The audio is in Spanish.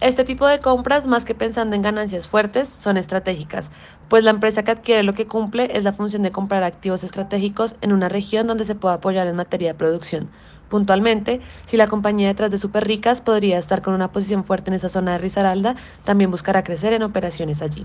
Este tipo de compras, más que pensando en ganancias fuertes, son estratégicas, pues la empresa que adquiere lo que cumple es la función de comprar activos estratégicos en una región donde se pueda apoyar en materia de producción. Puntualmente, si la compañía detrás de Super Ricas podría estar con una posición fuerte en esa zona de Risaralda, también buscará crecer en operaciones allí.